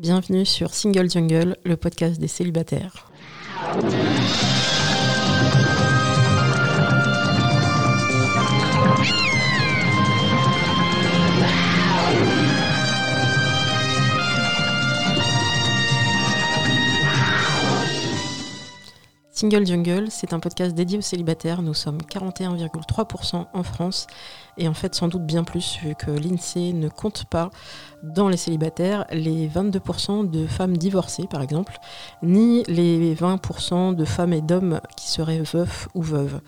Bienvenue sur Single Jungle, le podcast des célibataires. Single Jungle, c'est un podcast dédié aux célibataires. Nous sommes 41,3% en France et en fait sans doute bien plus vu que l'INSEE ne compte pas dans les célibataires les 22% de femmes divorcées par exemple, ni les 20% de femmes et d'hommes qui seraient veufs ou veuves.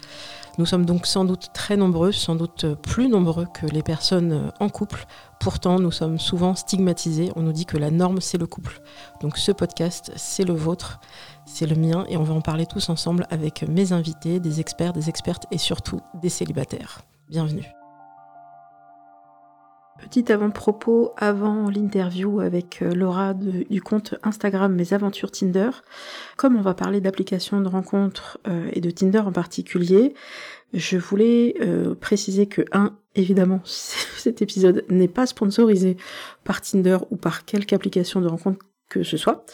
Nous sommes donc sans doute très nombreux, sans doute plus nombreux que les personnes en couple. Pourtant, nous sommes souvent stigmatisés. On nous dit que la norme, c'est le couple. Donc ce podcast, c'est le vôtre c'est le mien et on va en parler tous ensemble avec mes invités, des experts, des expertes et surtout des célibataires. Bienvenue. Petit avant-propos avant, l'interview avec euh, Laura du compte Instagram Mes Aventures Tinder. Comme on va parler d'applications de rencontres euh, et de Tinder en particulier, je voulais euh, préciser que, un, évidemment, cet épisode n'est pas sponsorisé par Tinder ou par quelque application de rencontre que ce soit.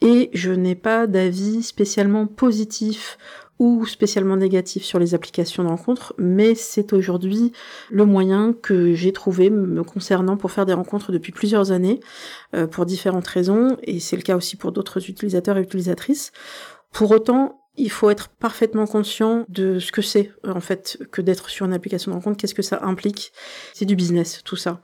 Et je n'ai pas d'avis spécialement positif ou spécialement négatif sur les applications de rencontres, mais c'est aujourd'hui le moyen que j'ai trouvé me concernant pour faire des rencontres depuis plusieurs années, euh, pour différentes raisons, et c'est le cas aussi pour d'autres utilisateurs et utilisatrices. Pour autant, il faut être parfaitement conscient de ce que c'est euh, en fait que d'être sur une application de rencontre, qu'est-ce que ça implique. C'est du business, tout ça.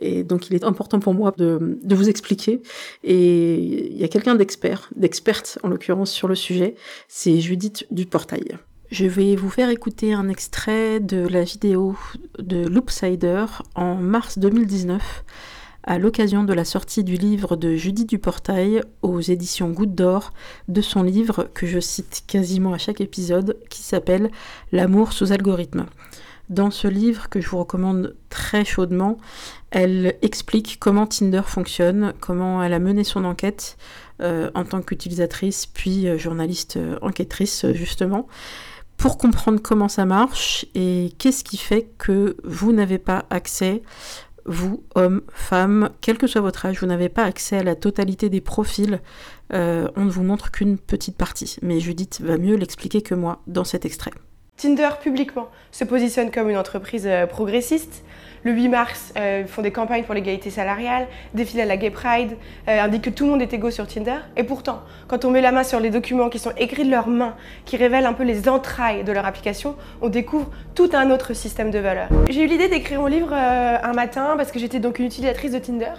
Et donc il est important pour moi de, de vous expliquer. Et il y a quelqu'un d'expert, d'experte en l'occurrence sur le sujet, c'est Judith Duportail. Je vais vous faire écouter un extrait de la vidéo de Loopsider en mars 2019 à l'occasion de la sortie du livre de Judy Duportail aux éditions Goutte d'Or, de son livre que je cite quasiment à chaque épisode, qui s'appelle L'amour sous algorithme. Dans ce livre que je vous recommande très chaudement, elle explique comment Tinder fonctionne, comment elle a mené son enquête euh, en tant qu'utilisatrice, puis euh, journaliste euh, enquêtrice justement, pour comprendre comment ça marche et qu'est-ce qui fait que vous n'avez pas accès vous, hommes, femmes, quel que soit votre âge, vous n'avez pas accès à la totalité des profils. Euh, on ne vous montre qu'une petite partie. Mais Judith va mieux l'expliquer que moi dans cet extrait. Tinder publiquement se positionne comme une entreprise euh, progressiste. Le 8 mars, euh, font des campagnes pour l'égalité salariale, défilent à la Gay Pride, euh, indiquent que tout le monde est égaux sur Tinder. Et pourtant, quand on met la main sur les documents qui sont écrits de leurs mains, qui révèlent un peu les entrailles de leur application, on découvre tout un autre système de valeurs. J'ai eu l'idée d'écrire mon livre un matin parce que j'étais donc une utilisatrice de Tinder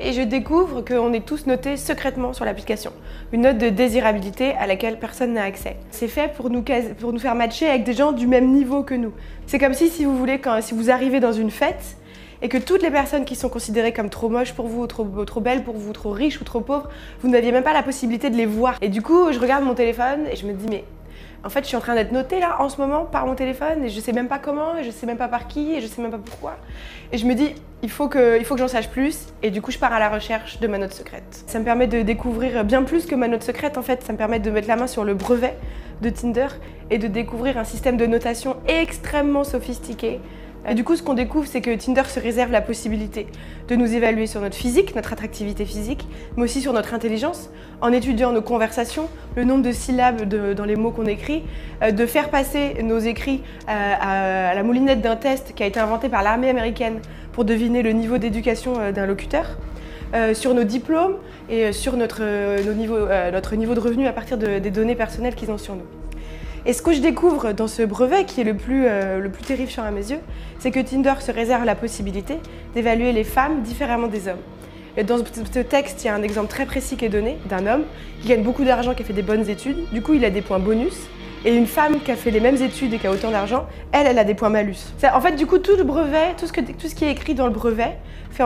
et je découvre qu'on est tous notés secrètement sur l'application. Une note de désirabilité à laquelle personne n'a accès. C'est fait pour nous, faire matcher avec des gens du même niveau que nous. C'est comme si, si vous voulez, si vous arrivez dans une fête et que toutes les personnes qui sont considérées comme trop moches pour vous, trop, trop belles pour vous, trop riches ou trop pauvres, vous n'aviez même pas la possibilité de les voir. Et du coup, je regarde mon téléphone et je me dis, mais en fait, je suis en train d'être notée là en ce moment par mon téléphone et je sais même pas comment, et je sais même pas par qui, et je sais même pas pourquoi. Et je me dis, il faut que, il faut que j'en sache plus, et du coup, je pars à la recherche de ma note secrète. Ça me permet de découvrir bien plus que ma note secrète en fait, ça me permet de mettre la main sur le brevet de Tinder et de découvrir un système de notation extrêmement sophistiqué du coup, ce qu'on découvre, c'est que Tinder se réserve la possibilité de nous évaluer sur notre physique, notre attractivité physique, mais aussi sur notre intelligence, en étudiant nos conversations, le nombre de syllabes dans les mots qu'on écrit, euh, de faire passer nos écrits euh, à, la moulinette d'un test qui a été inventé par l'armée américaine pour deviner le niveau d'éducation euh, d'un locuteur. sur nos diplômes et sur notre, notre niveau de revenu à partir des données personnelles qu'ils ont sur nous. Et ce que je découvre dans ce brevet, qui est le plus, euh, le plus terrifiant à mes yeux, c'est que Tinder se réserve la possibilité d'évaluer les femmes différemment des hommes. Dans ce texte, il y a un exemple très précis qui est donné d'un homme qui gagne beaucoup d'argent, qui fait des bonnes études. Du coup, il a des points bonus. Et une femme qui a fait les mêmes études et qui a autant d'argent, elle, elle a des points malus. En fait, du coup, tout le brevet, tout ce, qui est écrit dans le brevet, fait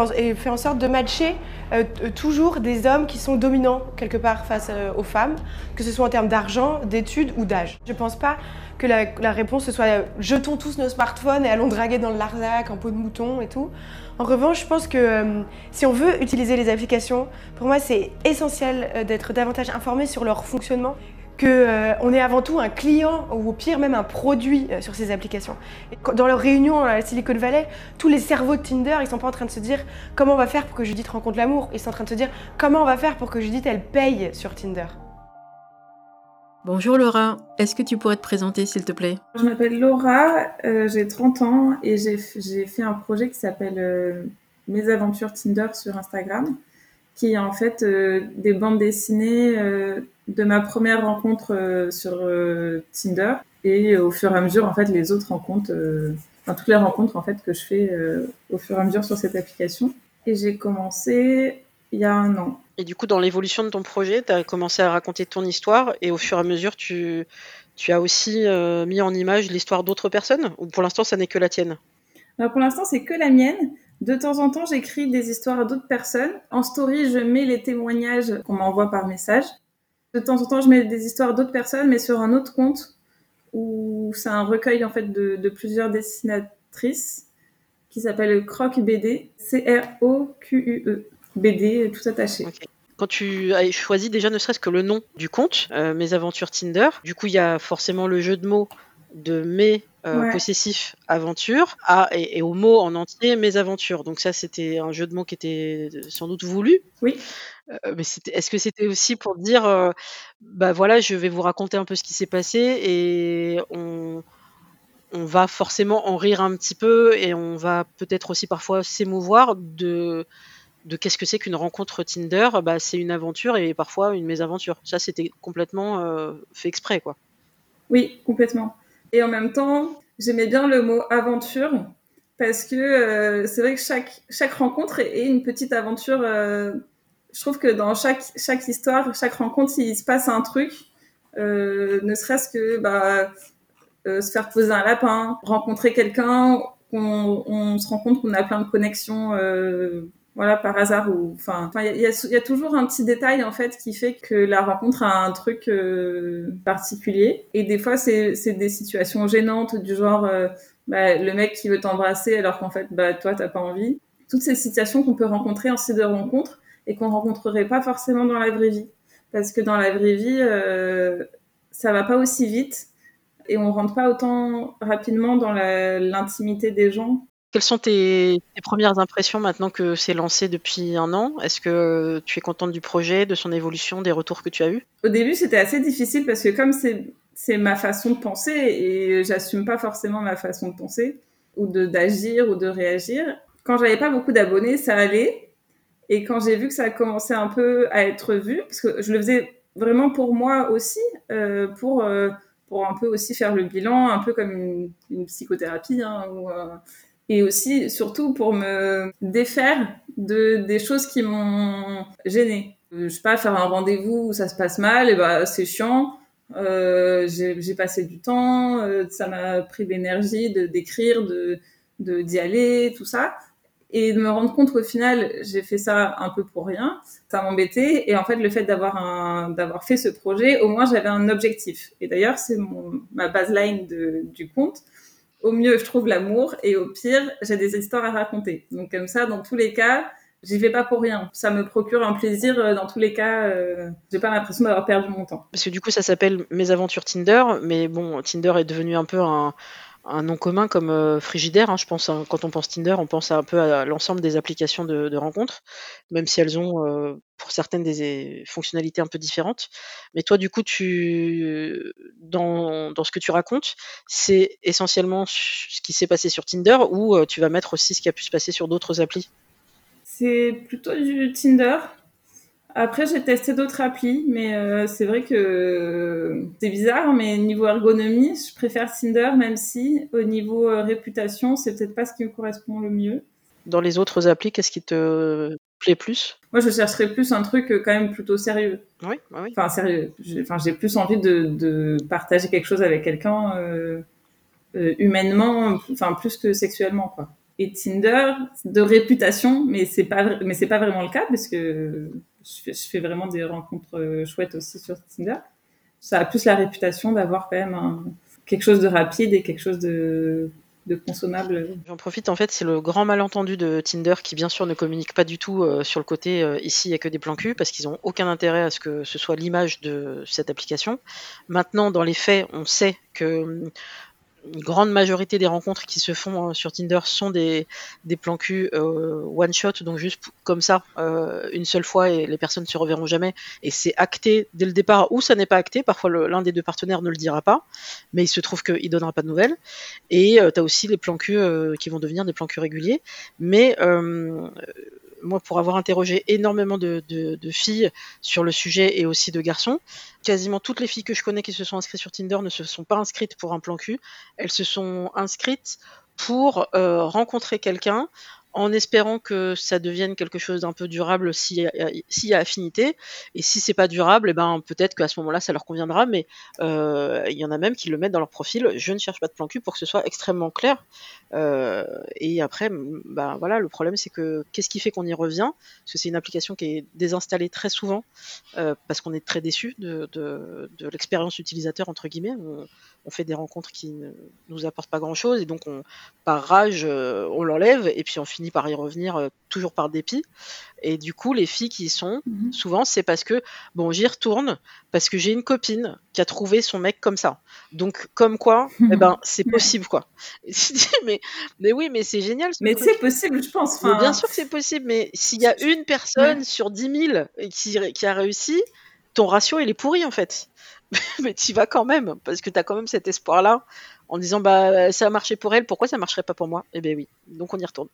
en, sorte de matcher euh, toujours des hommes qui sont dominants quelque part face euh, aux femmes, que ce soit en termes d'argent, d'études ou d'âge. Je pense pas que la, réponse soit euh, jetons tous nos smartphones et allons draguer dans le Larzac en peau de mouton et tout. En revanche, je pense que si on veut utiliser les applications, pour moi c'est essentiel d'être davantage informé sur leur fonctionnement qu'on euh, est avant tout un client ou au pire même un produit euh, sur ces applications. dans leur réunion à la Silicon Valley, tous les cerveaux de Tinder, ils sont pas en train de se dire comment on va faire pour que Judith rencontre l'amour, ils sont en train de se dire comment on va faire pour que Judith elle paye sur Tinder. Bonjour Laura, est-ce que tu pourrais te présenter s'il te plaît? Je m'appelle Laura, euh, j'ai 30 ans et j'ai fait un projet qui s'appelle Mes aventures Tinder sur Instagram, qui est en fait des bandes dessinées de ma première rencontre euh, sur euh, Tinder et au fur et à mesure en fait les autres rencontres euh, enfin toutes les rencontres en fait que je fais au fur et à mesure sur cette application et j'ai commencé il y a un an. Et du coup dans l'évolution de ton projet, tu as commencé à raconter ton histoire et au fur et à mesure tu tu as aussi mis en image l'histoire d'autres personnes ou pour l'instant ça n'est que la tienne? Alors, Pour l'instant c'est que la mienne. De temps en temps, j'écris des histoires à d'autres personnes. En story, je mets les témoignages qu'on m'envoie par message. De temps en temps, je mets des histoires d'autres personnes, mais sur un autre compte où c'est un recueil en fait de, plusieurs dessinatrices qui s'appelle Croc BD, C-R-O-Q-U-E, BD tout attaché. Quand tu as choisi déjà ne serait-ce que le nom du compte, euh, Mes aventures Tinder, du coup il y a forcément le jeu de mots de mes euh, possessif aventure à, et, au mot en entier mes aventures. Donc ça c'était un jeu de mots qui était sans doute voulu. Oui. Euh, mais est-ce que c'était aussi pour dire euh, bah voilà je vais vous raconter un peu ce qui s'est passé et on, on va forcément en rire un petit peu et on va peut-être aussi parfois s'émouvoir de de qu'est-ce que c'est qu'une rencontre Tinder bah, c'est une aventure et parfois une mésaventure. Ça c'était complètement fait exprès quoi. Oui, complètement. Et en même temps, j'aimais bien le mot aventure parce que euh, c'est vrai que chaque, chaque rencontre est, une petite aventure. Euh, je trouve que dans chaque, chaque histoire, chaque rencontre, s'il se passe un truc, euh, ne serait-ce que bah, se faire poser un lapin, rencontrer quelqu'un, on, on, se rend compte qu'on a plein de connexions voilà par hasard ou enfin il y a, toujours un petit détail en fait qui fait que la rencontre a un truc euh, particulier. Et des fois c'est c'est des situations gênantes du genre euh, bah, le mec qui veut t'embrasser alors qu'en fait bah toi t'as pas envie. Toutes ces situations qu'on peut rencontrer en site de rencontre et qu'on rencontrerait pas forcément dans la vraie vie. Parce que dans la vraie vie euh, ça va pas aussi vite et on rentre pas autant rapidement dans l'intimité des gens quelles sont tes, premières impressions maintenant que c'est lancé depuis un an? Est-ce que tu es contente du projet, de son évolution, des retours que tu as eus? Au début, c'était assez difficile parce que comme c'est ma façon de penser et j'assume pas forcément ma façon de penser ou d'agir ou de réagir. Quand j'avais pas beaucoup d'abonnés, ça allait. Et quand j'ai vu que ça a commencé un peu à être vu, parce que je le faisais vraiment pour moi aussi, euh, pour euh, pour un peu aussi faire le bilan, un peu comme une, psychothérapie, hein, euh, et aussi surtout pour me défaire de des choses qui m'ont gêné. Je sais pas faire un rendez-vous où ça se passe mal, et bah c'est chiant. Euh, j'ai passé du temps, euh, ça m'a pris de l'énergie d'écrire, de de d'y aller, tout ça, et de me rendre compte qu'au final j'ai fait ça un peu pour rien. Ça m'embêtait et en fait le fait d'avoir d'avoir fait ce projet, au moins j'avais un objectif. Et d'ailleurs c'est ma baseline de, du compte au mieux, je trouve l'amour et au pire, j'ai des histoires à raconter. Donc comme ça, dans tous les cas, j'y vais pas pour rien. Ça me procure un plaisir euh, dans tous les cas. Euh, j'ai pas l'impression d'avoir perdu mon temps. Parce que du coup, ça s'appelle Mes aventures Tinder, mais bon, Tinder est devenu un peu un, un nom commun comme euh, Frigidaire. Hein, je pense hein, quand on pense Tinder, on pense un peu à l'ensemble des applications de, rencontres, même si elles ont euh, pour certaines des fonctionnalités un peu différentes. Mais toi, du coup, tu dans, dans ce que tu racontes, c'est essentiellement ce qui s'est passé sur Tinder ou euh, tu vas mettre aussi ce qui a pu se passer sur d'autres applis? C'est plutôt du Tinder. Après, j'ai testé d'autres applis, mais euh, c'est vrai que c'est bizarre, mais niveau ergonomie, je préfère Tinder, même si au niveau euh, réputation, c'est peut-être pas ce qui me correspond le mieux. Dans les autres applis, qu'est-ce qui te plaît plus? Moi, je chercherais plus un truc euh, quand même plutôt sérieux. Oui, oui. Enfin, sérieux. Enfin, j'ai plus envie de, de, partager quelque chose avec quelqu'un humainement, enfin plus que sexuellement, quoi et Tinder de réputation, mais c'est pas mais c'est pas vraiment le cas parce que je fais, vraiment des rencontres euh, chouettes aussi sur Tinder. Ça a plus la réputation d'avoir quand même quelque chose de rapide et quelque chose de consommables. J'en profite, en fait, c'est le grand malentendu de Tinder qui, bien sûr, ne communique pas du tout euh, sur le côté euh, ici, il n'y a que des plans cul, parce qu'ils n'ont aucun intérêt à ce que ce soit l'image de cette application. Maintenant, dans les faits, on sait que une grande majorité des rencontres qui se font euh, sur Tinder sont des, des plans cul euh, one shot, donc juste comme ça, euh, une seule fois et les personnes ne se reverront jamais. Et c'est acté dès le départ ou ça n'est pas acté. Parfois l'un des deux partenaires ne le dira pas, mais il se trouve qu'il donnera pas de nouvelles. Et tu as aussi les plans cul qui vont devenir des plans cul réguliers. Mais moi, pour avoir interrogé énormément de, filles sur le sujet et aussi de garçons, quasiment toutes les filles que je connais qui se sont inscrites sur Tinder ne se sont pas inscrites pour un plan cul. Elles se sont inscrites pour euh, rencontrer quelqu'un en espérant que ça devienne quelque chose d'un peu durable s'il y, a affinité. Et si c'est pas durable, eh ben peut-être qu'à ce moment-là, ça leur conviendra. Mais euh, il y en a même qui le mettent dans leur profil. Je ne cherche pas de plan cul pour que ce soit extrêmement clair. Euh, et après, ben voilà, le problème c'est que qu'est-ce qui fait qu'on y revient? Parce que c'est une application qui est désinstallée très souvent euh, parce qu'on est très déçu de, de l'expérience utilisateur entre guillemets on fait des rencontres qui ne nous apportent pas grand-chose et donc on, par rage, on l'enlève et puis on finit par y revenir euh, toujours par dépit. Et du coup, les filles qui y sont, mhm. souvent, c'est parce que, bon, j'y retourne parce que j'ai une copine qui a trouvé son mec comme ça. Donc, comme quoi, eh ben, c'est possible, quoi. mais, mais oui, mais c'est génial. Mais c'est possible, je pense. bien sûr que c'est possible, mais s'il y a une personne sur 10 000 qui, qui a réussi, ton ratio, il est pourri, en fait. mais tu vas quand même, parce que tu as quand même cet espoir-là, en disant bah ça a marché pour elle, pourquoi ça marcherait pas pour moi? Eh bien oui, donc on y retourne.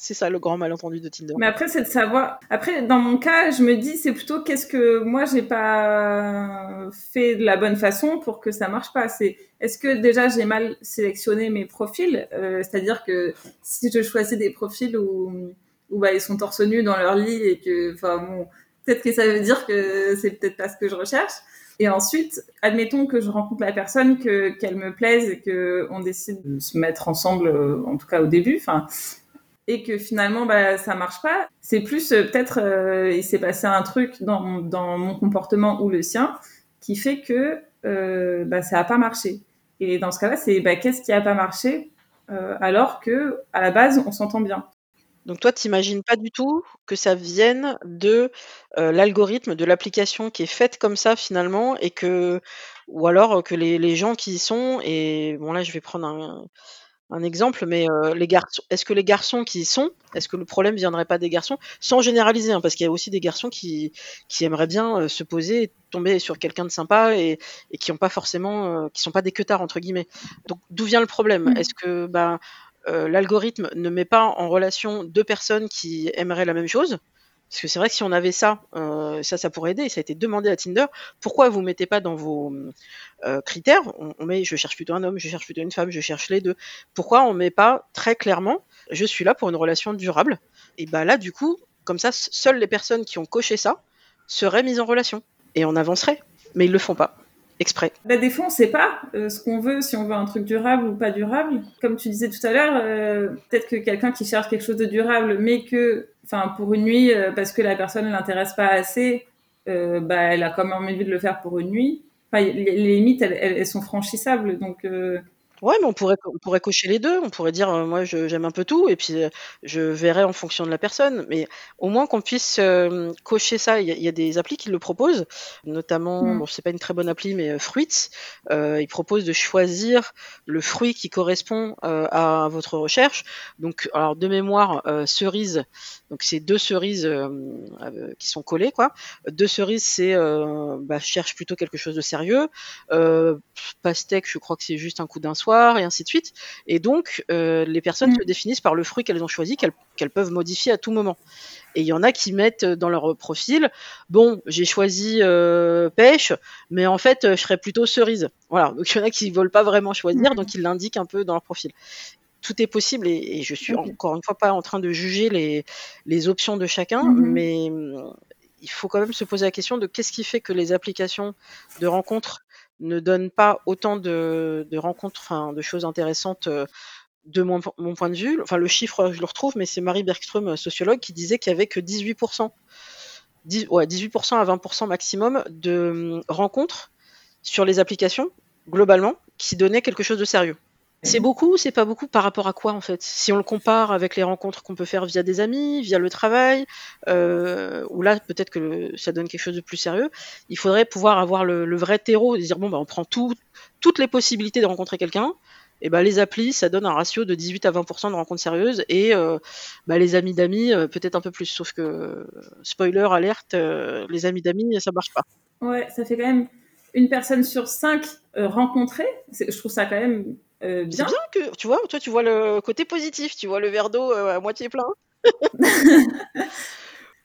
C'est ça le grand malentendu de Tinder. Mais après, c'est de savoir. Après, dans mon cas, je me dis, c'est plutôt qu'est-ce que moi j'ai pas fait de la bonne façon pour que ça marche pas. C'est est-ce que déjà j'ai mal sélectionné mes profils, euh, c'est-à-dire que si je choisis des profils où, où bah, ils sont torse nu dans leur lit et que, enfin bon, peut-être que ça veut dire que c'est peut-être pas ce que je recherche. Et ensuite, admettons que je rencontre la personne, que qu'elle me plaise et que on décide de se mettre ensemble, euh, en tout cas au début, enfin, et que finalement bah ça marche pas. C'est plus euh, peut-être euh, il s'est passé un truc dans mon comportement ou le sien qui fait que euh, bah ça a pas marché. Et dans ce cas-là, c'est bah qu'est-ce qui a pas marché alors que à la base on s'entend bien. Donc toi, tu imagines pas du tout que ça vienne de, l'algorithme, de l'application qui est faite comme ça finalement et que ou alors, que les gens qui y sont et bon là je vais prendre un exemple, mais, les garçons est-ce que les garçons qui y sont, est-ce que le problème viendrait pas des garçons? Sans généraliser, hein, parce qu'il y a aussi des garçons qui qui aimeraient bien, se poser et tomber sur quelqu'un de sympa et qui ont pas forcément, qui sont pas des «queutards» entre guillemets. Donc d'où vient le problème? Mmh. Est-ce que, euh, l'algorithme ne met pas en relation deux personnes qui aimeraient la même chose. Parce que c'est vrai que si on avait ça, euh, ça, ça pourrait aider. Ça a été demandé à Tinder. Pourquoi vous mettez pas dans vos euh, critères? On, met, je cherche plutôt un homme, je cherche plutôt une femme, je cherche les deux. Pourquoi on met pas très clairement, je suis là pour une relation durable? Et bah là, du coup, comme ça, seules les personnes qui ont coché ça seraient mises en relation et on avancerait. Mais ils le font pas exprès bah, Des fois, on sait pas euh, ce qu'on veut, si on veut un truc durable ou pas durable. Comme tu disais tout à l'heure, euh, peut-être que quelqu'un qui cherche quelque chose de durable, mais que, enfin, pour une nuit, euh, parce que la personne ne l'intéresse pas assez, bah, elle a quand même envie de le faire pour une nuit. Enfin, les, limites, elles, elles, sont franchissables, donc Ouais, mais on pourrait on pourrait cocher les deux. On pourrait dire, moi j'aime un peu tout et puis, je verrai en fonction de la personne. Mais au moins qu'on puisse, cocher ça. Il y a des applis qui le proposent, notamment, mmh. bon c'est pas une très bonne appli, mais, Fruits. ils proposent de choisir le fruit qui correspond, à votre recherche. Donc alors de mémoire, cerise, donc c'est deux cerises, qui sont collées quoi. Deux cerises c'est, bah, cherche plutôt quelque chose de sérieux. pastèque, je crois que c'est juste un coup d'un soir et ainsi de suite. Et donc, euh, les personnes se mm. définissent par le fruit qu'elles ont choisi, qu'elles peuvent modifier à tout moment. Et il y en a qui mettent dans leur profil, bon, j'ai choisi euh, pêche, mais en fait, je serais plutôt cerise. Voilà. Donc il y en a qui ne veulent pas vraiment choisir, mm. donc ils l'indiquent un peu dans leur profil. Tout est possible et, je suis encore une fois pas en train de juger les, les options de chacun, mm-hmm. mais mm, il faut quand même se poser la question de qu'est-ce qui fait que les applications de rencontres ne donne pas autant de, rencontres, enfin, de choses intéressantes euh, de mon, point de vue. Enfin, le chiffre, je le retrouve, mais c'est Marie Bergström, sociologue, qui disait qu'il y avait que 18%, 18% à 20% maximum de hum, rencontres sur les applications, globalement, qui donnaient quelque chose de sérieux. C'est beaucoup, c'est pas beaucoup par rapport à quoi en fait? Si on le compare avec les rencontres qu'on peut faire via des amis, via le travail, euh, où là peut-être que ça donne quelque chose de plus sérieux, il faudrait pouvoir avoir le, vrai terreau, et dire bon bah on prend toutes les possibilités de rencontrer quelqu'un, et bah les applis ça donne un ratio de 18 à 20% de rencontres sérieuses, et euh, bah, les amis d'amis euh, peut-être un peu plus, sauf que spoiler alerte, les amis d'amis ça marche pas. Ouais, ça fait quand même une personne sur cinq rencontrées, je trouve ça quand même euh, bien. Bien que, tu vois, toi, tu vois le côté positif, tu vois le verre d'eau euh, à moitié plein.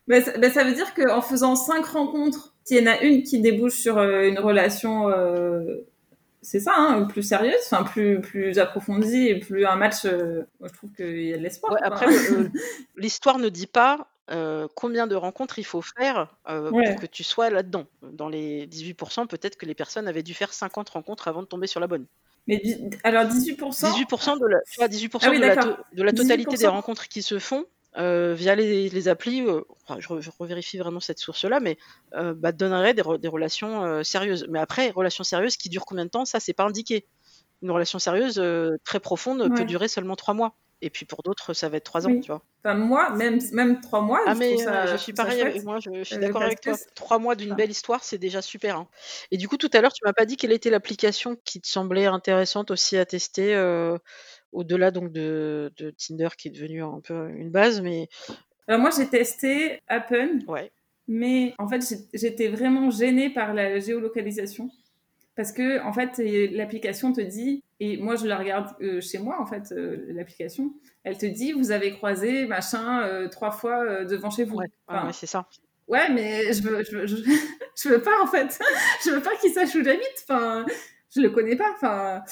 mais, ça, veut dire qu'en faisant cinq rencontres, s'il y en a une qui débouche sur euh, une relation, c'est ça, hein, plus sérieuse, enfin plus plus approfondie et plus un match. moi, je trouve qu'il y a de l'espoir. après, l'histoire ne dit pas combien de rencontres il faut faire pour que tu sois là-dedans. Dans les 18%, peut-être que les personnes avaient dû faire 50 rencontres avant de tomber sur la bonne. Mais alors 18%. 18% de la, 18 ah de, la totalité des rencontres qui se font euh, via les, applis, euh, je, revérifie vraiment cette source-là, mais euh, bah, donnerait des, des relations sérieuses. Mais après, relations sérieuses qui durent combien de temps, ça, c'est pas indiqué. Une relation sérieuse très profonde peut durer seulement trois mois. Et puis pour d'autres, ça va être trois ans, tu vois. Enfin, moi, même, même trois mois. Ah, je mais ça, je suis pareil avec moi, je, suis d'accord avec toi. Trois mois d'une belle histoire, c'est déjà super. Hein. Et du coup, tout à l'heure, tu m'as pas dit quelle était l'application qui te semblait intéressante aussi à tester, au-delà donc de, de, Tinder qui est devenu un peu une base, mais. Alors moi, j'ai testé Appen. Ouais. Mais en fait, j'étais vraiment gênée par la géolocalisation. Parce que, en fait, l'application te dit, et moi je la regarde euh, chez moi, en fait, euh, l'application, elle te dit, vous avez croisé machin euh, trois fois devant chez vous. Ouais, c'est ça. Ouais, mais je veux, je veux, je, veux pas, en fait. je veux pas qu'il sache où j'habite. Enfin, je le connais pas. Enfin,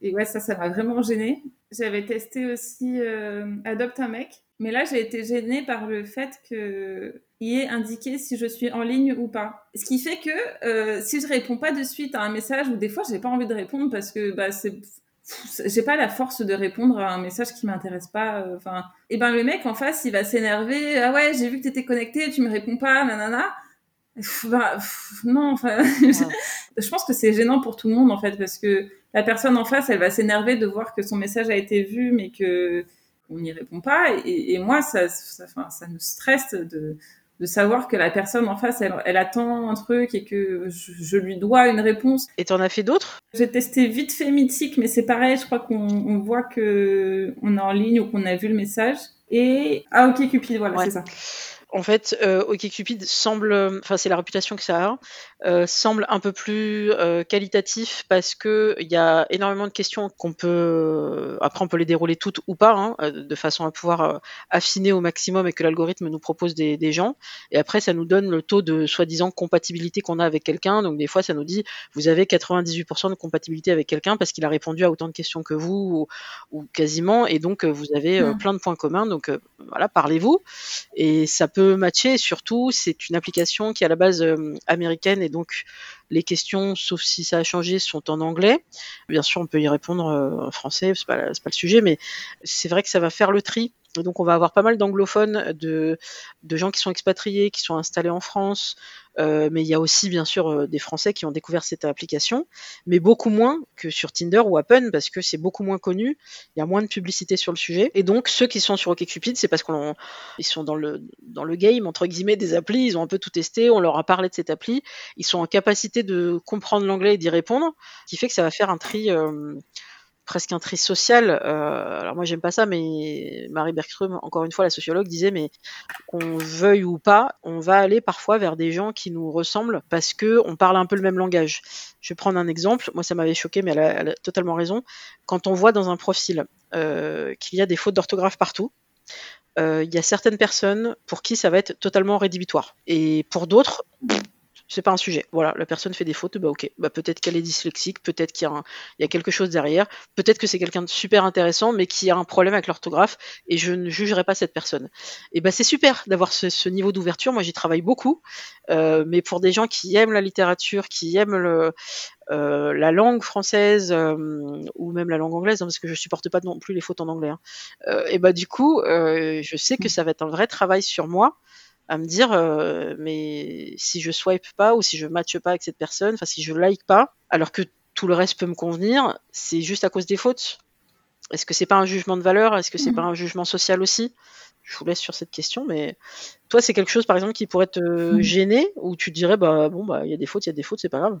et ouais, ça, ça m'a vraiment gênée. J'avais testé aussi Adopte un mec. Mais là, j'ai été gênée par le fait que y est indiqué si je suis en ligne ou pas. Ce qui fait que euh, si je réponds pas de suite à un message ou des fois j'ai pas envie de répondre parce que bah c'est j'ai pas la force de répondre à un message qui m'intéresse pas euh, enfin. Et ben le mec en face il va s'énerver ah ouais j'ai vu que t'étais connecté tu me réponds pas nanana bah, non enfin. Je pense que c'est gênant pour tout le monde en fait parce que la personne en face elle va s'énerver de voir que son message a été vu mais que on n'y répond pas et, et moi ça ça, ça nous stresse de de savoir que la personne en face, elle, attend un truc et que je, lui dois une réponse. Et tu en as fait d'autres? J'ai testé vite fait Mythique, mais c'est pareil, je crois qu'on voit que on est en ligne ou qu'on a vu le message. Et ah ok Cupid, voilà, c'est ça en fait, euh, OkCupid semble, enfin c'est la réputation que ça a, euh, semble un peu plus euh, qualitatif parce que il y a énormément de questions qu'on peut, après on peut les dérouler toutes ou pas, hein, de façon à pouvoir affiner au maximum et que l'algorithme nous propose des, gens. Et après, ça nous donne le taux de soi-disant compatibilité qu'on a avec quelqu'un. Donc des fois, ça nous dit vous avez 98% de compatibilité avec quelqu'un parce qu'il a répondu à autant de questions que vous ou, quasiment, et donc vous avez mmh. plein de points communs. Donc voilà, parlez-vous et ça peut matcher. surtout, c'est une application qui est à la base euh, américaine et donc les questions, sauf si ça a changé, sont en anglais. Bien sûr, on peut y répondre euh, en français, c'est pas, pas le sujet, mais c'est vrai que ça va faire le tri donc on va avoir pas mal d'anglophones, de, de, gens qui sont expatriés, qui sont installés en France, euh, mais il y a aussi bien sûr euh, des Français qui ont découvert cette application, mais beaucoup moins que sur Tinder ou Appen parce que c'est beaucoup moins connu, il y a moins de publicité sur le sujet. Et donc ceux qui sont sur OkCupid, c'est parce qu'ils sont dans le, dans le game entre guillemets des applis, ils ont un peu tout testé, on leur a parlé de cette appli, ils sont en capacité de comprendre l'anglais et d'y répondre, ce qui fait que ça va faire un tri. Euh, presque un tri social. Euh, alors moi j'aime pas ça, mais Marie Bergström, encore une fois la sociologue, disait mais qu'on veuille ou pas, on va aller parfois vers des gens qui nous ressemblent parce que on parle un peu le même langage. Je vais prendre un exemple. Moi ça m'avait choqué, mais elle a, totalement raison. Quand on voit dans un profil euh, qu'il y a des fautes d'orthographe partout. Euh, il y a certaines personnes pour qui ça va être totalement rédhibitoire. Et pour d'autres, c'est pas un sujet. Voilà, la personne fait des fautes, bah ok, bah peut-être qu'elle est dyslexique, peut-être qu'il y, a quelque chose derrière, peut-être que c'est quelqu'un de super intéressant, mais qui a un problème avec l'orthographe, et je ne jugerai pas cette personne. Et bah c'est super d'avoir ce, niveau d'ouverture. Moi, j'y travaille beaucoup, euh, mais pour des gens qui aiment la littérature, qui aiment euh, la langue française euh, ou même la langue anglaise, hein, parce que je supporte pas non plus les fautes en anglais. Hein. et bah du coup, je sais que ça va être un vrai travail sur moi à me dire euh, mais si je swipe pas ou si je matche pas avec cette personne, enfin si je like pas, alors que tout le reste peut me convenir, c'est juste à cause des fautes. Est-ce que c'est pas un jugement de valeur? Est-ce que c'est Mhm. pas un jugement social aussi? Je vous laisse sur cette question, mais toi, c'est quelque chose, par exemple, qui pourrait te Mhm. gêner ou tu te dirais, bah bon, bah il y a des fautes, il y a des fautes, c'est pas grave.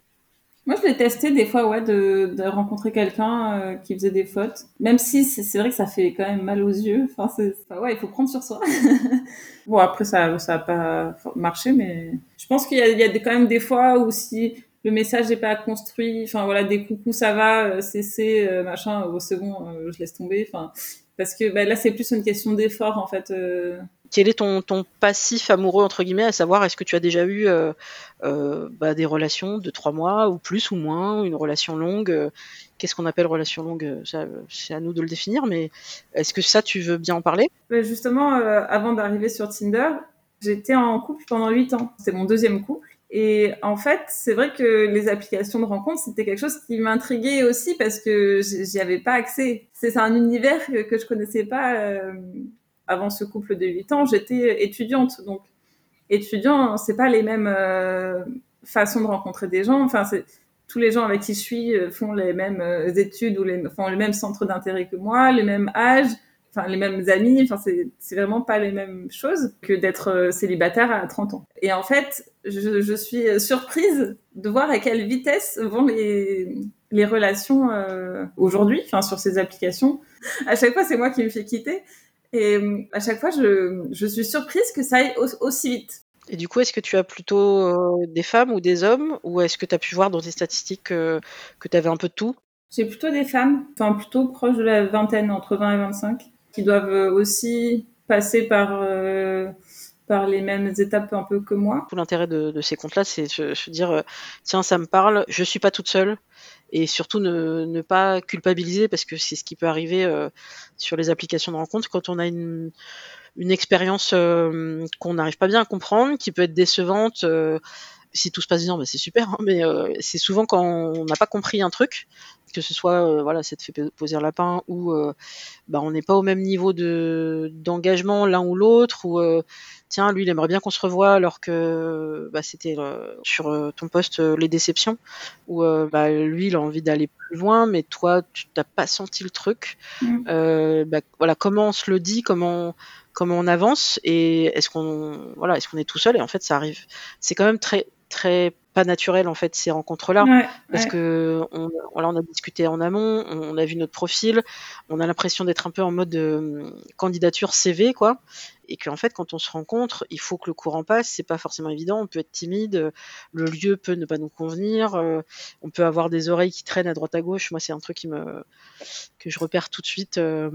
Moi, je l'ai testé des fois, ouais, de, de rencontrer quelqu'un euh, qui faisait des fautes. Même si c'est vrai que ça fait quand même mal aux yeux. Enfin, c'est, enfin, ouais, il faut prendre sur soi. bon, après, ça, ça a pas marché, mais je pense qu'il y a, quand même des fois où si le message n'est pas construit, enfin voilà, des coucou, ça va, euh, c'est, euh, machin, oh, c'est bon, euh, je laisse tomber. Enfin, parce que bah, là, c'est plus une question d'effort, en fait. Quel est ton, passif amoureux, entre guillemets, à savoir, est-ce que tu as déjà eu euh, euh, bah, des relations de trois mois ou plus ou moins, une relation longue euh, Qu'est-ce qu'on appelle relation longue C'est à nous de le définir, mais est-ce que ça, tu veux bien en parler? Ouais, Justement, avant d'arriver sur Tinder, j'étais en couple pendant 8 ans. C'était mon deuxième couple. Et en fait, c'est vrai que les applications de rencontres, c'était quelque chose qui m'intriguait aussi parce que j'y avais pas accès. C'est c'est un univers que, que je connaissais pas avant ce couple de 8 ans. J'étais étudiante, donc étudiant, c'est pas les mêmes euh, façons de rencontrer des gens. Enfin, tous les gens avec qui je suis euh, font les mêmes euh, études ou font le même centre d'intérêt que moi, les mêmes âges enfin les mêmes amis, enfin c'est vraiment pas les mêmes choses que d'être célibataire à 30 ans. Et en fait, je, suis surprise de voir à quelle vitesse vont les relations aujourd'hui, enfin sur ces applications. À chaque fois, c'est moi qui me fais quitter. Et euh, à chaque fois, je, je suis surprise que ça aille au- aussi vite. Et du coup, est-ce que tu as plutôt euh, des femmes ou des hommes? Ou est-ce que tu as pu voir dans tes statistiques euh, que tu avais un peu de tout? J'ai plutôt des femmes, enfin plutôt proches de la vingtaine, entre 20 et 25, qui doivent euh, aussi passer par, euh, par les mêmes étapes un peu que moi. Tout l'intérêt de, de ces comptes-là, c'est se, se dire tiens, ça me parle, je suis pas toute seule. Et surtout ne, pas culpabiliser parce que c'est ce qui peut arriver euh, sur les applications de rencontre quand on a une, une expérience euh, qu'on n'arrive pas bien à comprendre, qui peut être décevante. euh, si tout se passe bien, bah, c'est super, hein, mais euh, c'est souvent quand on n'a pas compris un truc, que ce soit euh, voilà, ça te fait poser un lapin ou euh, bah, on n'est pas au même niveau de d'engagement l'un ou l'autre, ou tiens, lui il aimerait bien qu'on se revoie alors que bah, c'était sur ton poste les déceptions, ou bah, lui il a envie d'aller plus loin, mais toi tu t'as pas senti le truc. Mm. Euh, bah, voilà, comment on se le dit, comment comment on avance et est-ce qu'on voilà, est-ce qu'on est tout seul et en fait ça arrive. C'est quand même très très pas naturel en fait ces rencontres là Ouais, parce ouais. que on, a discuté en amont, on, on a vu notre profil, on a l'impression d'être un peu en mode euh, candidature CV quoi, et qu'en fait quand on se rencontre, il faut que le courant passe, c'est pas forcément évident, on peut être timide, euh, le lieu peut ne pas nous convenir, euh, on peut avoir des oreilles qui traînent à droite à gauche, moi c'est un truc que je repère tout de suite, euh,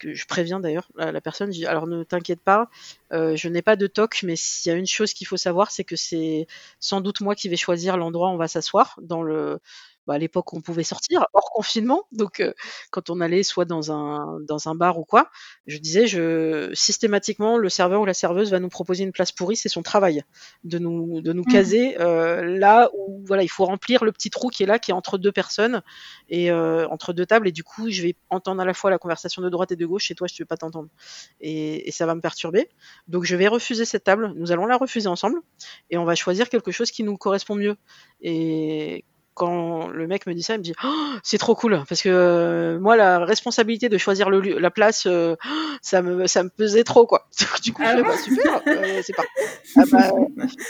que je préviens d'ailleurs la, personne, je alors ne t'inquiète pas, je n'ai pas de toc, mais s'il y a une chose qu'il faut savoir, c'est que c'est sans doute moi qui vais choisir l'endroit où on va s'asseoir bah, à l'époque on pouvait sortir hors confinement. Donc euh, quand on allait soit dans un dans un bar ou quoi je disais je systématiquement le serveur ou la serveuse va nous proposer une place pourrie c'est son travail de nous de nous Mhm. caser euh, là où voilà il faut remplir le petit trou qui est là qui est entre deux personnes et euh, entre deux tables. Et du coup je vais entendre à la fois la conversation de droite et de gauche et toi je ne vais pas t'entendre. Et, et ça va me perturber. Donc je vais refuser cette table. Nous allons la refuser ensemble. Et on va choisir quelque chose qui nous correspond mieux. Et quand le mec me dit ça, il me dit Oh, c'est trop cool parce que euh, moi la responsabilité de choisir le lieu, la place, euh, ça me ça me pesait trop quoi. du coup, Ah je fais, bah, super, euh, c'est pas. Ah bah,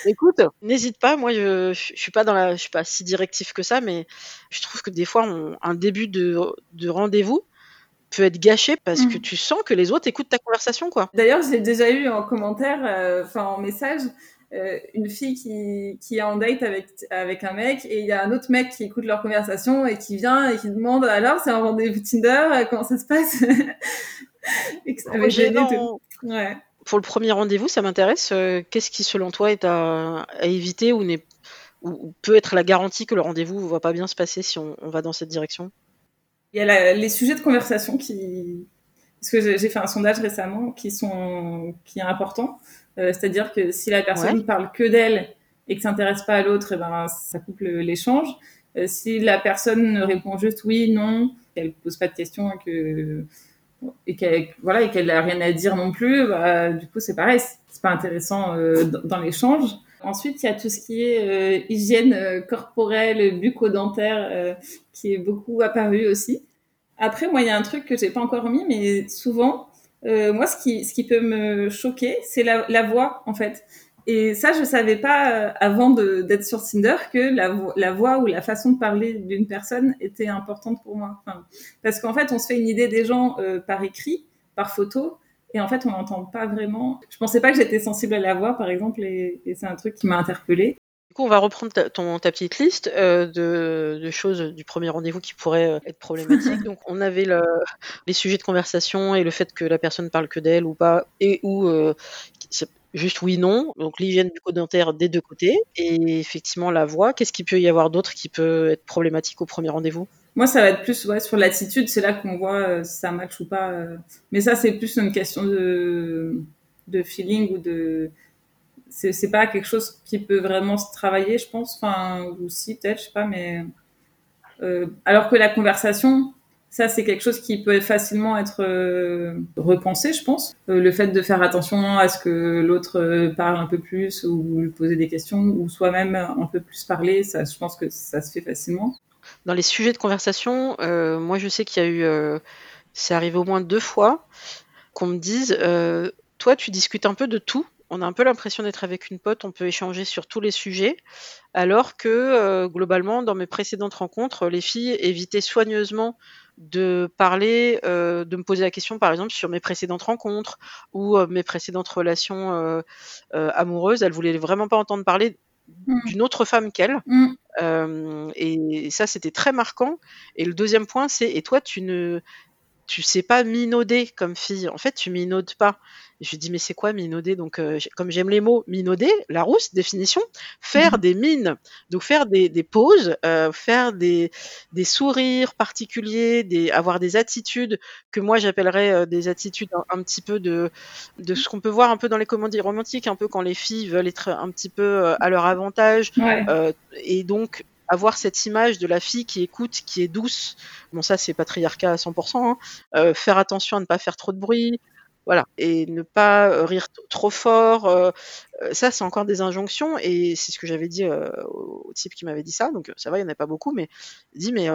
écoute, n'hésite pas. Moi, je, je suis pas dans la, je suis pas si directif que ça, mais je trouve que des fois, on- un début de, de rendez-vous peut être gâché parce que Mhm. tu sens que les autres écoutent ta conversation quoi. D'ailleurs, j'ai déjà eu en commentaire, euh, enfin en message, euh, une fille qui, qui est en date avec, avec un mec et il y a un autre mec qui écoute leur conversation et qui vient et qui demande alors c'est un rendez-vous Tinder, euh, comment ça se passe Et que ça avait gêné Gênant. tout. Ouais. Pour le premier rendez-vous, ça m'intéresse. euh, Qu'est-ce qui, selon toi, est à, à éviter ou, n'est- ou- ou peut être la garantie que le rendez-vous ne va pas bien se passer si on, on va dans cette direction? Il y a la- les sujets de conversation qui, parce que j'ai j'ai fait un sondage récemment qui sont qui est important, Euh, c'est-à-dire que si la personne Ouais. parle que d'elle et que s'intéresse pas à l'autre, eh ben ça coupe l'échange. Euh, si la personne répond juste oui, non, qu'elle pose pas de questions et que et qu'elle voilà et qu'elle a rien à dire non plus, bah, du coup c'est pareil, c'est pas intéressant euh, dans, l'échange. Ensuite, il y a tout ce qui est euh, hygiène corporelle, bucco-dentaire, euh, qui est beaucoup apparu aussi. Après, moi, il y a un truc que j'ai pas encore mis, mais souvent, euh, moi, ce qui, ce qui peut me choquer, c'est la, la voix, en fait. Et ça, je savais pas euh, avant d'être sur Tinder que la, la, voix ou la façon de parler d'une personne était importante pour moi. Enfin, parce qu'en fait, on se fait une idée des gens euh, par écrit, par photo, et en fait, on n'entend pas vraiment. Je pensais pas que j'étais sensible à la voix, par exemple, et, et c'est un truc qui m'a interpellée. Du coup, on va reprendre ta, ton, ta petite liste euh, de, de, choses du premier rendez-vous qui pourraient euh, être problématiques. Donc, on avait le, les sujets de conversation et le fait que la personne parle que d'elle ou pas, et ou euh, juste oui non. Donc, l'hygiène du code dentaire des deux côtés et effectivement la voix. Qu'est-ce qu'il peut y avoir d'autre qui peut être problématique au premier rendez-vous? Moi, ça va être plus ouais, sur l'attitude. C'est là qu'on voit euh, si ça match ou pas. Mais ça, c'est plus une question de, de feeling ou de. C'est pas quelque chose qui peut vraiment se travailler, je pense. Enfin, ou si, peut-être, je sais pas, mais. Euh, alors que la conversation, ça, c'est quelque chose qui peut facilement être euh, repensé, je pense. Euh, le fait de faire attention à ce que l'autre parle un peu plus ou lui poser des questions ou soi-même un peu plus parler, ça, je pense que ça se fait facilement. Dans les sujets de conversation, moi je sais qu'il y a eu, c'est arrivé au moins deux fois, qu'on me dise, toi tu discutes un peu de tout. On a un peu l'impression d'être avec une pote, on peut échanger sur tous les sujets, alors que globalement, dans mes précédentes rencontres, les filles évitaient soigneusement de parler, de me poser la question, par exemple, sur mes précédentes rencontres ou mes précédentes relations amoureuses. Elles voulaient vraiment pas entendre parler Mmh. d'une autre femme qu'elle. Mmh. Euh, et ça, c'était très marquant. Et le deuxième point, c'est et toi, tu ne tu sais pas minauder comme fille. En fait, tu minaudes pas. je lui dis, mais c'est quoi minauder? Donc, euh, comme j'aime les mots, minauder, la rousse, définition, faire mmh. des mines. Donc, faire des, des pauses, euh, faire des, des sourires particuliers, des, avoir des attitudes que moi j'appellerais euh, des attitudes un, petit peu de, de ce qu'on peut voir un peu dans les comédies romantiques, un peu quand les filles veulent être un petit peu à leur avantage. et donc, avoir cette image de la fille qui écoute, qui est douce. Bon, ça, c'est patriarcat à 100%. Hein. Euh, faire attention à ne pas faire trop de bruit. Voilà. Et ne pas euh, rire trop fort. Euh, ça, c'est encore des injonctions. Et c'est ce que j'avais dit au type qui m'avait dit ça. Donc, ça va, il n'y en a pas beaucoup. Mais il dit, mais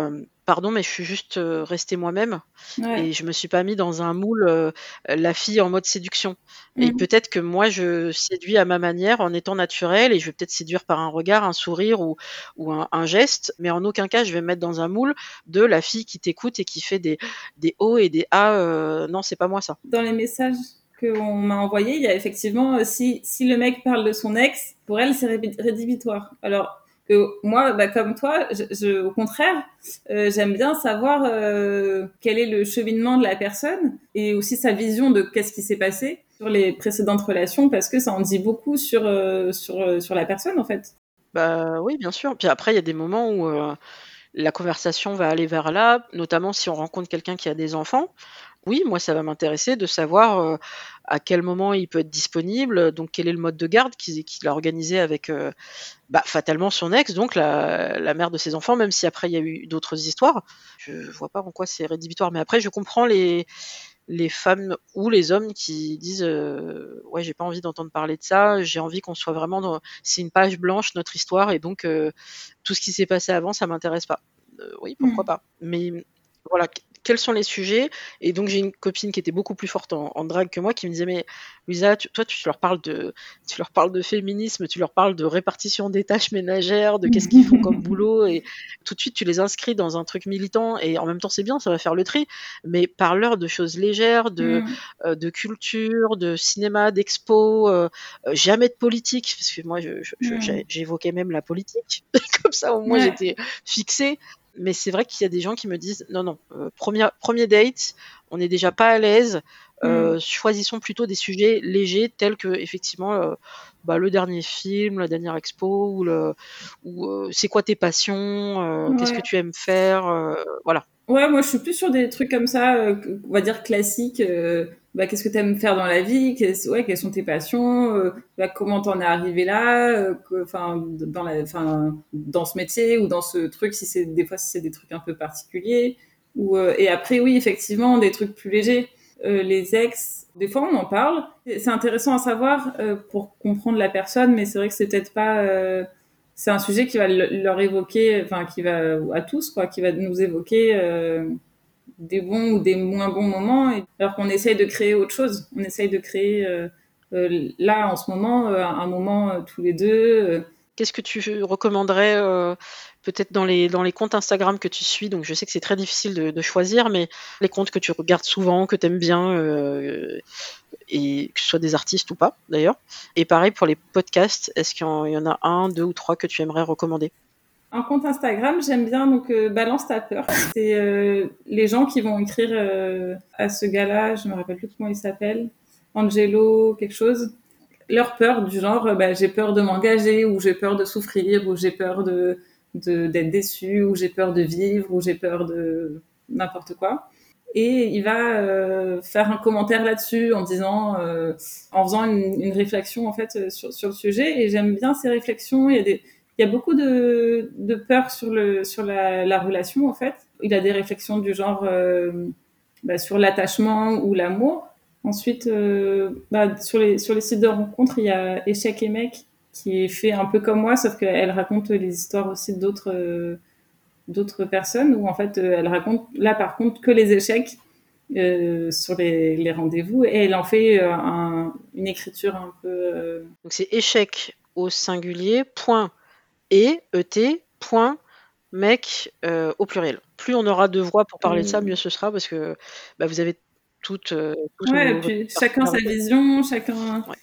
pardon, mais je suis juste euh, restée moi-même et je me suis pas mis dans un moule euh, la fille en mode séduction. Et mmh. peut-être que moi je séduis à ma manière en étant naturelle et je vais peut-être séduire par un regard, un sourire ou, ou un, geste, mais en aucun cas je vais me mettre dans un moule de la fille qui t'écoute et qui fait des, des hauts et des A. Euh, non, c'est pas moi ça. Dans les messages qu'on m'a envoyés, il y a effectivement si, si le mec parle de son ex, pour elle c'est rédhibitoire. Alors que moi, bah, comme toi, au contraire, euh, j'aime bien savoir euh, quel est le cheminement de la personne et aussi sa vision de qu'est-ce qui s'est passé sur les précédentes relations parce que ça en dit beaucoup sur euh, sur sur la personne en fait. Bah oui, bien sûr. Puis après, il y a des moments où la conversation va aller vers là, notamment si on rencontre quelqu'un qui a des enfants. Oui, moi, ça va m'intéresser de savoir euh, à quel moment il peut être disponible, donc quel est le mode de garde qu'il a organisé avec euh, bah, fatalement son ex, donc la, mère de ses enfants, même si après il y a eu d'autres histoires. Je vois pas en quoi c'est rédhibitoire, mais après je comprends les, les femmes ou les hommes qui disent euh, ouais j'ai pas envie d'entendre parler de ça j'ai envie qu'on soit vraiment dans c'est une page blanche notre histoire et donc tout ce qui s'est passé avant ça m'intéresse pas oui pourquoi mmh. pas mais voilà quels sont les sujets. Et donc j'ai une copine qui était beaucoup plus forte en, drague que moi qui me disait mais Luisa, toi tu leur parles de tu leur parles de féminisme, tu leur parles de répartition des tâches ménagères, de qu'est-ce qu'ils font comme boulot. Et tout de suite tu les inscris dans un truc militant. Et en même temps c'est bien, ça va faire le tri, mais parle-leur de choses légères, de mm. euh, de culture, de cinéma, d'expo, euh, euh, jamais de politique. Parce que moi mm. j'évoquais même la politique. Comme ça au moins j'étais fixée mais c'est vrai qu'il y a des gens qui me disent non, non, euh, premier, premier date, on n'est déjà pas à l'aise. Euh, mm. choisissons plutôt des sujets légers tels que effectivement euh, bah, le dernier film, la dernière expo ou, le, ou c'est quoi tes passions, qu'est-ce que tu aimes faire, voilà. Ouais, moi je suis plus sur des trucs comme ça, on va dire classiques. Euh, bah, qu'est-ce que tu aimes faire dans la vie? Ouais, Quelles sont tes passions? Euh, bah, Comment t'en es arrivé là? Enfin, dans la, enfin, dans ce métier ou dans ce truc, si c'est des fois si c'est des trucs un peu particuliers. Ou et après, oui, effectivement, des trucs plus légers. les ex, des fois on en parle. C'est intéressant à savoir pour comprendre la personne, mais c'est vrai que c'est peut-être pas c'est un sujet qui va leur évoquer, enfin qui va à tous quoi, qui va nous évoquer euh, des bons ou des moins bons moments, alors qu'on essaye de créer autre chose. On essaye de créer là en ce moment un moment tous les deux. Qu'est-ce que tu recommanderais peut-être dans les, dans les comptes Instagram que tu suis, donc je sais que c'est très difficile de, choisir, mais les comptes que tu regardes souvent, que tu aimes bien, euh, et que ce soit des artistes ou pas d'ailleurs. Et pareil pour les podcasts, est-ce qu'il y en a un, deux ou trois que tu aimerais recommander? Un compte Instagram, j'aime bien donc euh, Balance ta peur. C'est euh, les gens qui vont écrire à ce gars-là, je me rappelle plus comment il s'appelle, Angelo quelque chose. Leur peur du genre, bah, j'ai peur de m'engager ou j'ai peur de souffrir ou j'ai peur de d'être déçu ou j'ai peur de vivre ou j'ai peur de n'importe quoi. Et il va euh, faire un commentaire là-dessus en disant, euh, en faisant une, réflexion en fait euh, sur, le sujet. Et j'aime bien ces réflexions. Des, il y a beaucoup de, de peur sur le sur la, la, relation en fait. Il a des réflexions du genre euh, bah, sur l'attachement ou l'amour. Ensuite, euh, bah, sur les sur les sites de rencontres, il y a échec et mec qui est fait un peu comme moi, sauf qu'elle raconte les histoires aussi d'autres euh, personnes, où en fait elle raconte là par contre que les échecs sur les, les rendez-vous, et elle en fait un, une écriture un peu... Donc c'est échec au singulier, point, et, et, point, mec au pluriel. Plus on aura de voix pour parler de ça, mieux ce sera, parce que bah, vous avez toutes... ouais, et puis chacun sa vision, chacun... Ouais.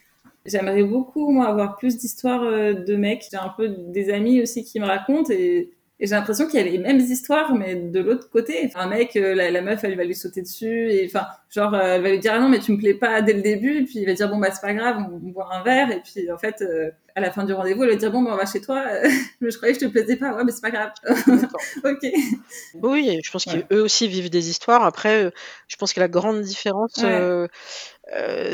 J'aimerais beaucoup, moi, avoir plus d'histoires euh, de mecs. J'ai un peu des amis aussi qui me racontent et, et j'ai l'impression qu'il y a les mêmes histoires, mais de l'autre côté. Enfin, un mec, euh, la, la, meuf, elle va lui sauter dessus et enfin, genre, euh, elle va lui dire ah non, mais tu me plais pas dès le début. Et puis il va dire bon bah c'est pas grave, on, on, boit un verre. Et puis en fait, à la fin du rendez-vous, elle va dire bon bah on va chez toi. mais je croyais que je te plaisais pas. Ouais, mais c'est pas grave. ok. Oui, je pense ouais. qu'eux aussi vivent des histoires. Après, je pense que la grande différence. Ouais euh,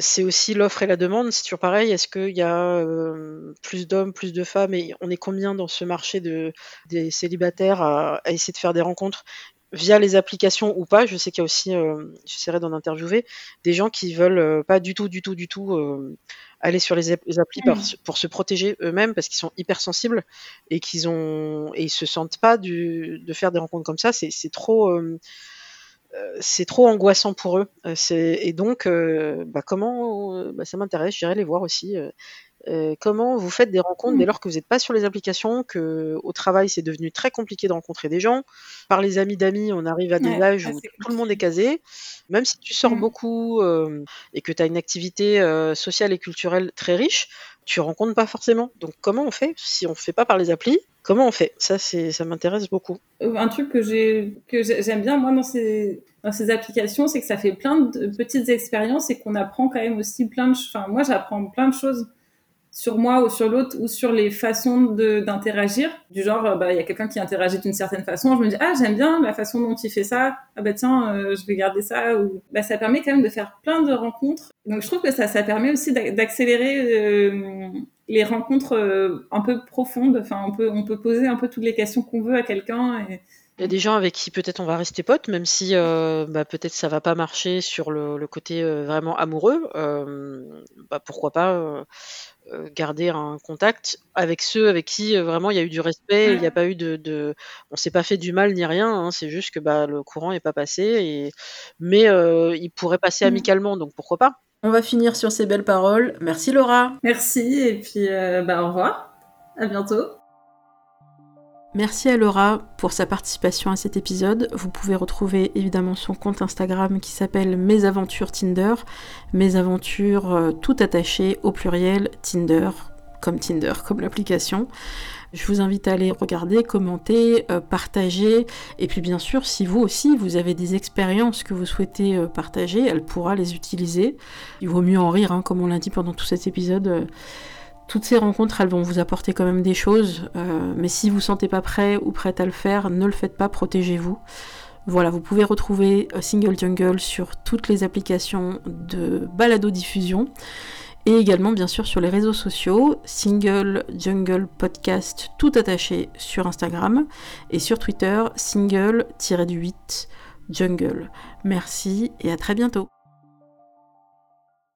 c'est aussi l'offre et la demande. C'est toujours pareil. Est-ce qu'il y a euh, plus d'hommes, plus de femmes et on est combien dans ce marché de, des célibataires à, à, essayer de faire des rencontres via les applications ou pas? Je sais qu'il y a aussi, euh, j'essaierai d'en interviewer, des gens qui veulent euh, pas du tout, du tout, du tout euh, aller sur les, les applis mmh. pour, pour, se protéger eux-mêmes parce qu'ils sont hypersensibles et qu'ils ont et ils se sentent pas du, de faire des rencontres comme ça. C'est trop euh, c'est trop angoissant pour eux. Euh, et donc, euh, bah, comment, bah, ça m'intéresse, j'irai les voir aussi. Euh, comment vous faites des rencontres dès lors que vous n'êtes pas sur les applications, que au travail c'est devenu très compliqué de rencontrer des gens. Par les amis d'amis, on arrive à des ouais, âges où tout le monde est casé. Même si tu sors mmh. beaucoup euh, et que tu as une activité euh, sociale et culturelle très riche, tu rencontres pas forcément. Donc comment on fait si on fait pas par les applis? Comment on fait? Ça, c'est, ça m'intéresse beaucoup. Un truc que j'ai, que j'aime bien moi dans ces, dans ces applications, c'est que ça fait plein de petites expériences et qu'on apprend quand même aussi plein de. Enfin, moi, j'apprends plein de choses sur moi ou sur l'autre ou sur les façons d'interagir. Du genre, euh, bah, il y a quelqu'un qui interagit d'une certaine façon, je me dis, ah, j'aime bien la façon dont il fait ça, ah bah tiens, euh, je vais garder ça. Ou... Bah, ça permet quand même de faire plein de rencontres. Donc je trouve que ça, ça permet aussi d'accélérer euh, les rencontres un peu profondes. Enfin, on peut, on peut poser un peu toutes les questions qu'on veut à quelqu'un. Et... Il y a des gens avec qui peut-être on va rester potes, même si bah, peut-être ça va pas marcher sur le, côté vraiment amoureux. Bah, pourquoi pas euh, euh, garder un contact avec ceux avec qui vraiment il y a eu du respect, il n'y a pas eu de, de... on s'est pas fait du mal ni rien. Hein, c'est juste que bah, le courant est pas passé, et... mais il pourrait passer mmh. amicalement, donc pourquoi pas. On va finir sur ces belles paroles. Merci Laura. Merci et puis bah, au revoir. À bientôt. Merci à Laura pour sa participation à cet épisode. Vous pouvez retrouver évidemment son compte Instagram qui s'appelle Mes Aventures Tinder. Mes Aventures euh, tout attaché au pluriel Tinder, comme Tinder, comme l'application. Je vous invite à aller regarder, commenter, euh, partager. Et puis bien sûr, si vous aussi, vous avez des expériences que vous souhaitez euh, partager, elle pourra les utiliser. Il vaut mieux en rire, hein, comme on l'a dit pendant tout cet épisode. Toutes ces rencontres, elles vont vous apporter quand même des choses, euh, mais si vous ne sentez pas prêt ou prête à le faire, ne le faites pas, protégez-vous. Voilà, vous pouvez retrouver euh, Single Jungle sur toutes les applications de balado-diffusion et également bien sûr sur les réseaux sociaux, Single Jungle Podcast tout attaché sur Instagram et sur Twitter, single-8 jungle. Merci et à très bientôt.